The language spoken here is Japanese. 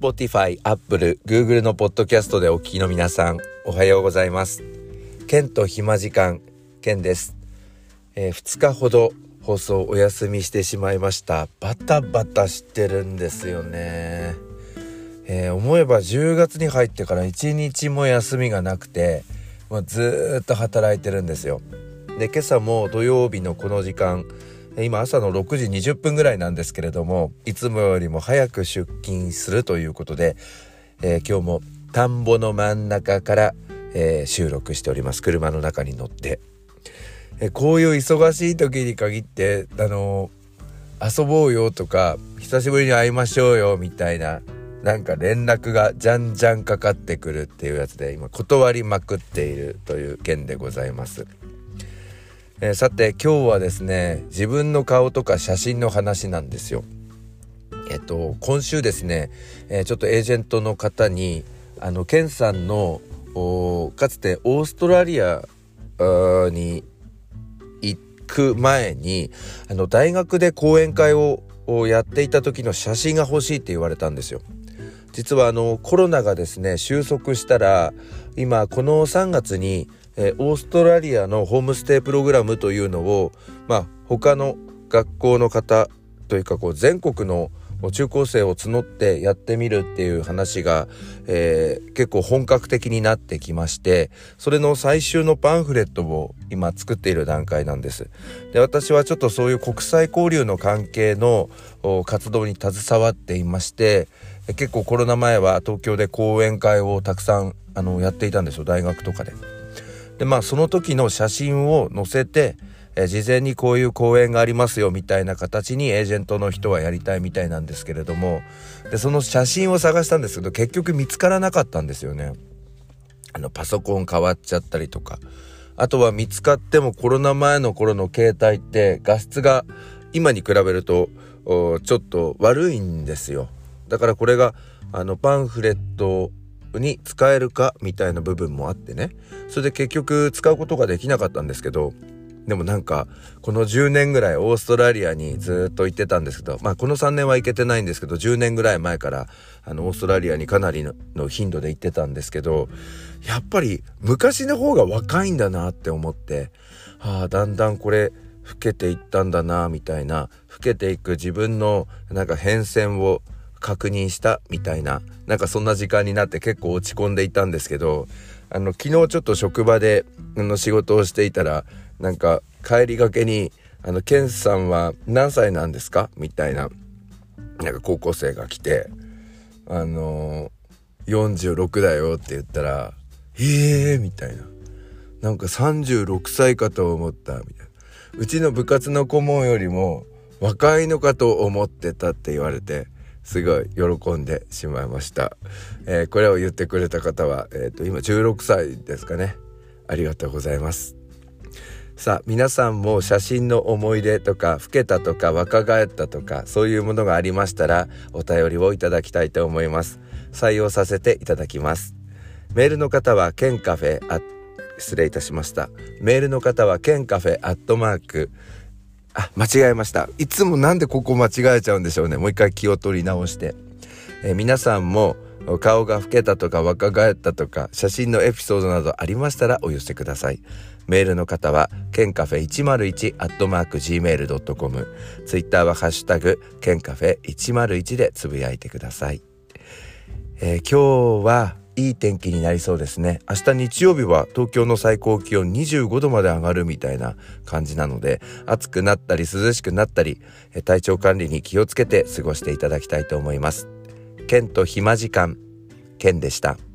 Spotify、Apple、Google のポッドキャストでお聞きの皆さん、おはようございます。ケンと暇時間、ケンです。えー、2日ほど放送お休みしてしまいました。バタバタしてるんですよね。えー、思えば10月に入ってから1日も休みがなくて、もうずっと働いてるんですよ。で、今朝も土曜日のこの時間、今朝の6時20分ぐらいなんですけれどもいつもよりも早く出勤するということで、えー、今日も田んぼの真ん中から、えー、収録しております車の中に乗って、え、こういう忙しい時に限ってあの遊ぼうよとか久しぶりに会いましょうよみたいななんか連絡がじゃんじゃんかかってくるっていうやつで今断りまくっているという件でございます。えー、さて今日はですね自分の顔とか写真の話なんですよ。えっと今週ですね、えー、ちょっとエージェントの方にあのケンさんのかつてオーストラリアに行く前にあの大学で講演会をやっていた時の写真が欲しいって言われたんですよ。実はあのコロナがですね収束したら今この3月にえオーストラリアのホームステイプログラムというのを、まあ、他の学校の方というかこう全国の中高生を募ってやってみるっていう話が、えー、結構本格的になってきましてそれの最終のパンフレットを今作っている段階なんですで私はちょっとそういう国際交流の関係の活動に携わっていまして結構コロナ前は東京で講演会をたくさんあのやっていたんですよ大学とかで。でまあその時の写真を載せて、え事前にこういう講演がありますよみたいな形にエージェントの人はやりたいみたいなんですけれどもでその写真を探したんですけど結局見つからなかったんですよね。あのパソコン変わっちゃったりとかあとは見つかってもコロナ前の頃の携帯って画質が今に比べるとちょっと悪いんですよだからこれがあのパンフレットに使えるかみたいな部分もあってね。それで結局使うことができなかったんですけどでもなんかこの10年ぐらいオーストラリアにずっと行ってたんですけどまあこの3年は行けてないんですけど10年ぐらい前からあのオーストラリアにかなりの頻度で行ってたんですけどやっぱり昔の方が若いんだなって思ってああだんだんこれ老けていったんだなみたいな老けていく自分のなんか変遷を確認したみたいななんかそんな時間になって結構落ち込んでいたんですけどあの昨日ちょっと職場での仕事をしていたらなんか帰りがけに「あのケンさんは何歳なんですか?」みたいななんか高校生が来て「あのー、46だよ」って言ったら「ええー!」みたいな「なんか36歳かと思った」みたいな「うちの部活の顧問よりも若いのかと思ってた」って言われて。すごい喜んでしまいました。えー、これを言ってくれた方は、え、ー、と、今16歳ですかね。ありがとうございます。さあ、皆さんも写真の思い出とか、老けたとか、若返ったとか、そういうものがありましたら、お便りをいただきたいと思います。採用させていただきます。メールの方は、ケンカフェ、あ、失礼いたしました。メールの方は、ケンカフェアットマーク、あ、間違えました。いつもなんでここ間違えちゃうんでしょうね。もう一回気を取り直して。えー、皆さんも顔が老けたとか若返ったとか写真のエピソードなどありましたらお寄せください。メールの方は、ケンカフェ101アットマーク gmail.com。ツイッターはハッシュタグ、ケンカフェ101でつぶやいてください。えー、今日はいい天気になりそうですね。明日日曜日は東京の最高気温25度まで上がるみたいな感じなので暑くなったり涼しくなったり体調管理に気をつけて過ごしていただきたいと思います。ケンと暇時間ケンでした。